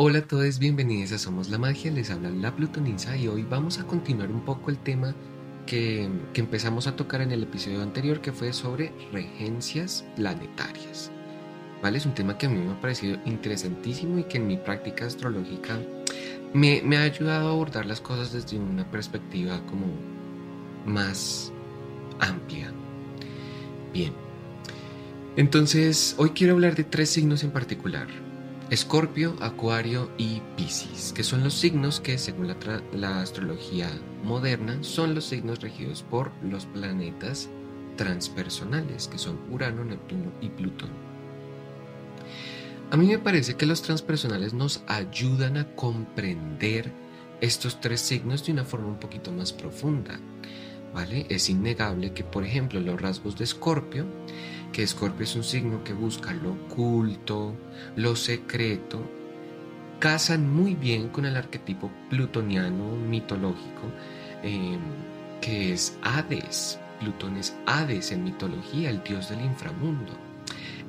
Hola a todos, bienvenidos a Somos la Magia, les habla la Plutonisa y hoy vamos a continuar un poco el tema que, empezamos a tocar en el episodio anterior que fue sobre regencias planetarias. ¿Vale? Es un tema que a mí me ha parecido interesantísimo y que en mi práctica astrológica me, me ha ayudado a abordar las cosas desde una perspectiva como más amplia. Bien, entonces hoy quiero hablar de tres signos en particular Escorpio, Acuario y Piscis, que son los signos que, según la, astrología moderna, son los signos regidos por los planetas transpersonales, que son Urano, Neptuno y Plutón. A mí me parece que los transpersonales nos ayudan a comprender estos tres signos de una forma un poquito más profunda. ¿vale? Es innegable que, por ejemplo, los rasgos de Escorpio que Escorpio es un signo que busca lo oculto, lo secreto, casan muy bien con el arquetipo plutoniano mitológico, em, que es Hades. Plutón es Hades en mitología, el dios del inframundo,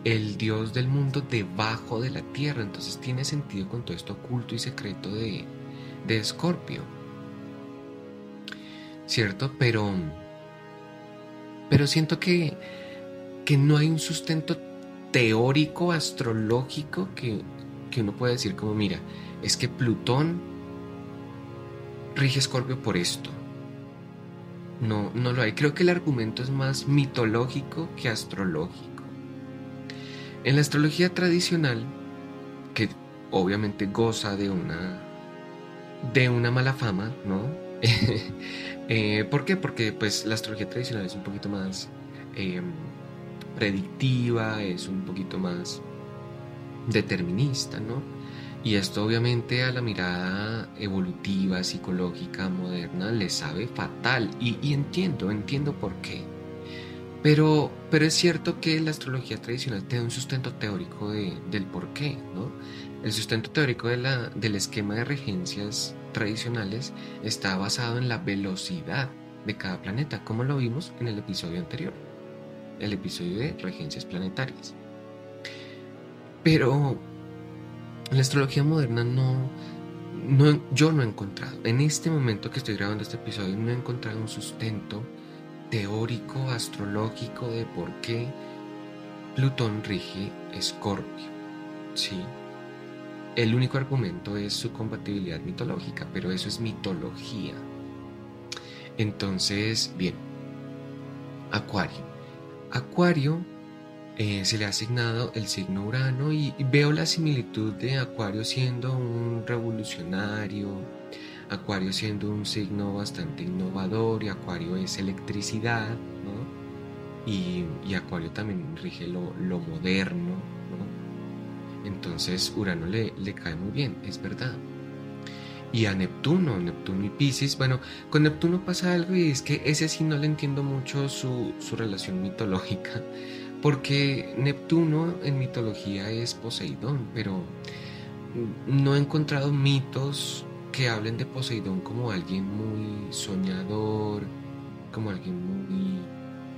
el dios del mundo debajo de la tierra. Entonces tiene sentido con todo esto oculto y secreto de, de Escorpio. ¿Cierto? Pero, pero siento que que no hay un sustento teórico, astrológico, que, uno puede decir como, mira, es que Plutón rige Escorpio por esto. No, no lo hay. Creo que el argumento es más mitológico que astrológico. En la astrología tradicional, que obviamente goza de una, de una mala fama, ¿no? Eh, ¿Por qué? Porque pues la astrología tradicional es un poquito más em, predictiva, es un poquito más determinista, ¿no? Y esto obviamente a la mirada evolutiva, psicológica, moderna, le sabe fatal. Y, entiendo, entiendo por qué. Pero, pero es cierto que la astrología tradicional tiene un sustento teórico del por qué, ¿no? El sustento teórico de la, del esquema de regencias tradicionales está basado en la velocidad de cada planeta, como lo vimos en el episodio anterior el episodio de regencias planetarias. Pero la astrología moderna no, no, yo no he encontrado, en este momento que estoy grabando este episodio, no he encontrado un sustento teórico, astrológico de por qué Plutón rige Escorpio. Sí. El único argumento es su compatibilidad mitológica, pero eso es mitología. Entonces, bien, Acuario. Acuario eh, se le ha asignado el signo Urano y, veo la similitud de Acuario siendo un revolucionario, Acuario siendo un signo bastante innovador y Acuario es electricidad, ¿no? Y, Acuario también rige lo, moderno, ¿no? Entonces Urano le, le cae muy bien, es verdad y a Neptuno, Neptuno y Pisces. Bueno, con Neptuno pasa algo y es que ese sí no le entiendo mucho su, relación mitológica, porque Neptuno en mitología es Poseidón, pero no he encontrado mitos que hablen de Poseidón como alguien muy soñador, como alguien muy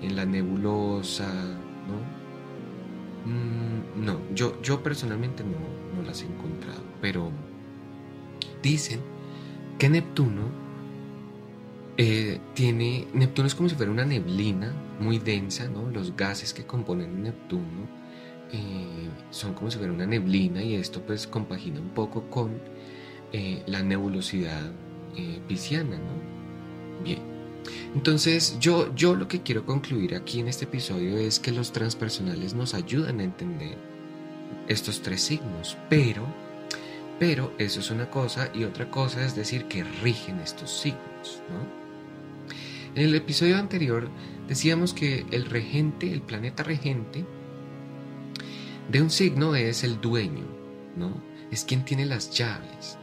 en la nebulosa, ¿no? Mm, no, yo, yo personalmente no, no las he encontrado, pero Dicen que Neptuno eh, tiene. Neptuno es como si fuera una neblina muy densa, ¿no? Los gases que componen Neptuno eh, son como si fuera una neblina y esto pues compagina un poco con eh, la nebulosidad pisciana, ¿no? Bien. Entonces, yo, yo lo que quiero concluir aquí en este episodio es que los transpersonales nos ayudan a entender estos tres signos, pero pero eso es una cosa y otra cosa es decir que rigen estos signos. En el episodio anterior decíamos que el regente, el planeta regente de un signo es el dueño, ¿no? Es quien tiene las llaves.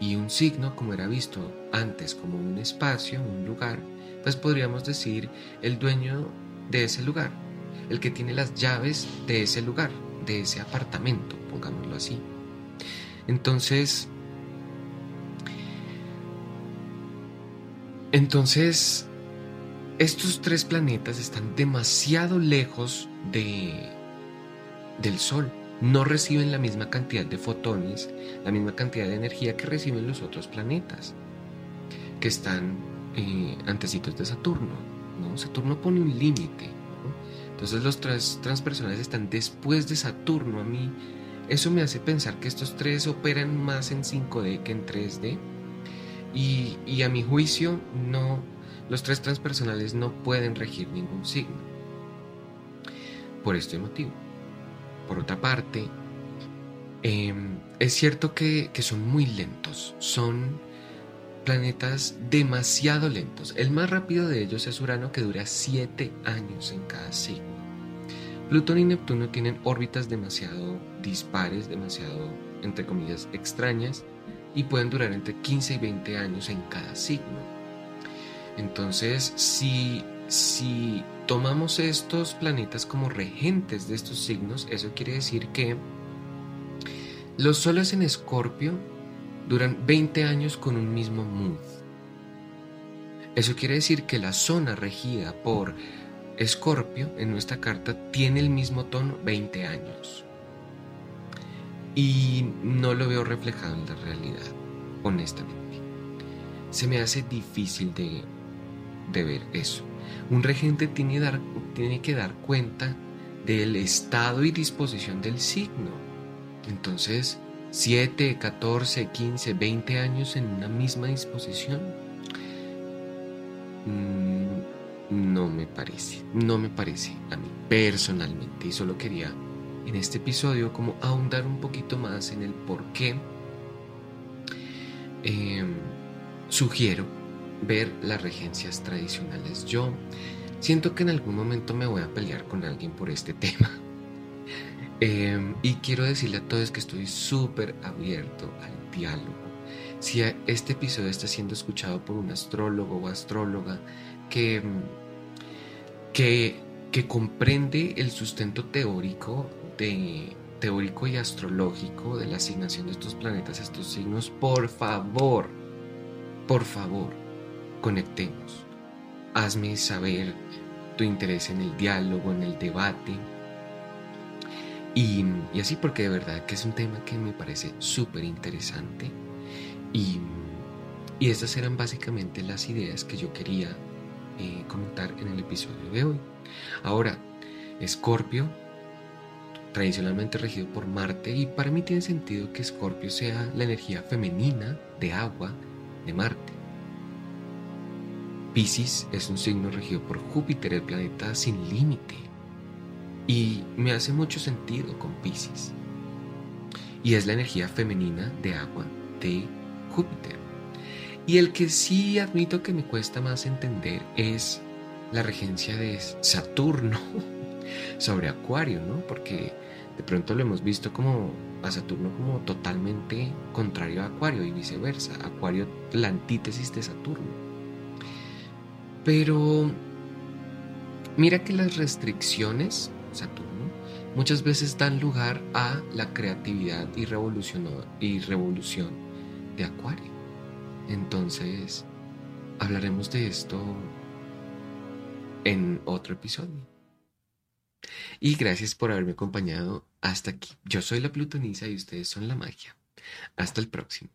Y un signo, como era visto antes como un espacio, un lugar, pues podríamos decir el dueño de ese lugar, el que tiene las llaves de ese lugar, de ese apartamento, pongámoslo así. Entonces, entonces, estos tres planetas están demasiado lejos de, del Sol. no reciben la misma cantidad de fotones, la misma cantidad de energía que reciben los otros planetas que están eh, antecitos de Saturno. ¿no? Saturno pone un límite. Entonces los transpersonales están después de Saturno. A mí eso me hace pensar que estos tres operan más en 5D que en 3D. Y, y a mi juicio, no, los tres transpersonales no pueden regir ningún signo. Por este motivo. Por otra parte, em, es cierto que, que son muy lentos. Son planetas demasiado lentos. El más rápido de ellos es Urano, que dura 7 años en cada signo. Plutón y Neptuno tienen órbitas demasiado dispares, demasiado, entre comillas, extrañas, y pueden durar entre 15 y 20 años en cada signo. Entonces, si, si tomamos estos planetas como regentes de estos signos, eso quiere decir que los soles en Escorpio duran 20 años con un mismo mood. Eso quiere decir que la zona regida por Escorpio en nuestra carta tiene el mismo tono 20 años. Y no lo veo reflejado en la realidad, honestamente. Se me hace difícil de, ver eso. Un regente tiene, dar, tiene que dar cuenta del estado y disposición del signo. Entonces, 7, 14, 15, 20 años en una misma disposición. Mm, parece, no me parece a mí personalmente. Y solo quería en este episodio como ahondar un poquito más en el por qué em, sugiero ver las regencias tradicionales. Yo siento que en algún momento me voy a pelear con alguien por este tema. Em, y quiero decirle a todos que estoy súper abierto al diálogo. Si este episodio está siendo escuchado por un astrólogo o astróloga que, em, que, comprende el sustento teórico, de, teórico y astrológico de la asignación de estos planetas a estos signos, por favor, por favor, conectemos. Hazme saber tu interés en el diálogo, en el debate y, así porque de verdad que es un tema que me parece súper interesante. Y, y, estas eran básicamente las ideas que yo quería eh, comentar en el episodio de hoy. Ahora, Escorpio, tradicionalmente regido por Marte, y para mí tiene sentido que Escorpio sea la energía femenina de agua de Marte. Pisces es un signo regido por Júpiter, el planeta sin límite. Y me hace mucho sentido con Pisces. Y es la energía femenina de agua de Júpiter. Y el que sí admito que me cuesta más entender es la regencia de Saturno sobre Acuario, ¿no? Porque de pronto lo hemos visto como a Saturno como totalmente contrario a Acuario y viceversa. Acuario la antítesis de Saturno. Pero mira que las restricciones Saturno, muchas veces dan lugar a la creatividad y revolución, y revolución de Acuario. Entonces, hablaremos de esto en otro episodio. Y gracias por haberme acompañado hasta aquí. Yo soy la Plutonisa y ustedes son la magia. Hasta el próximo.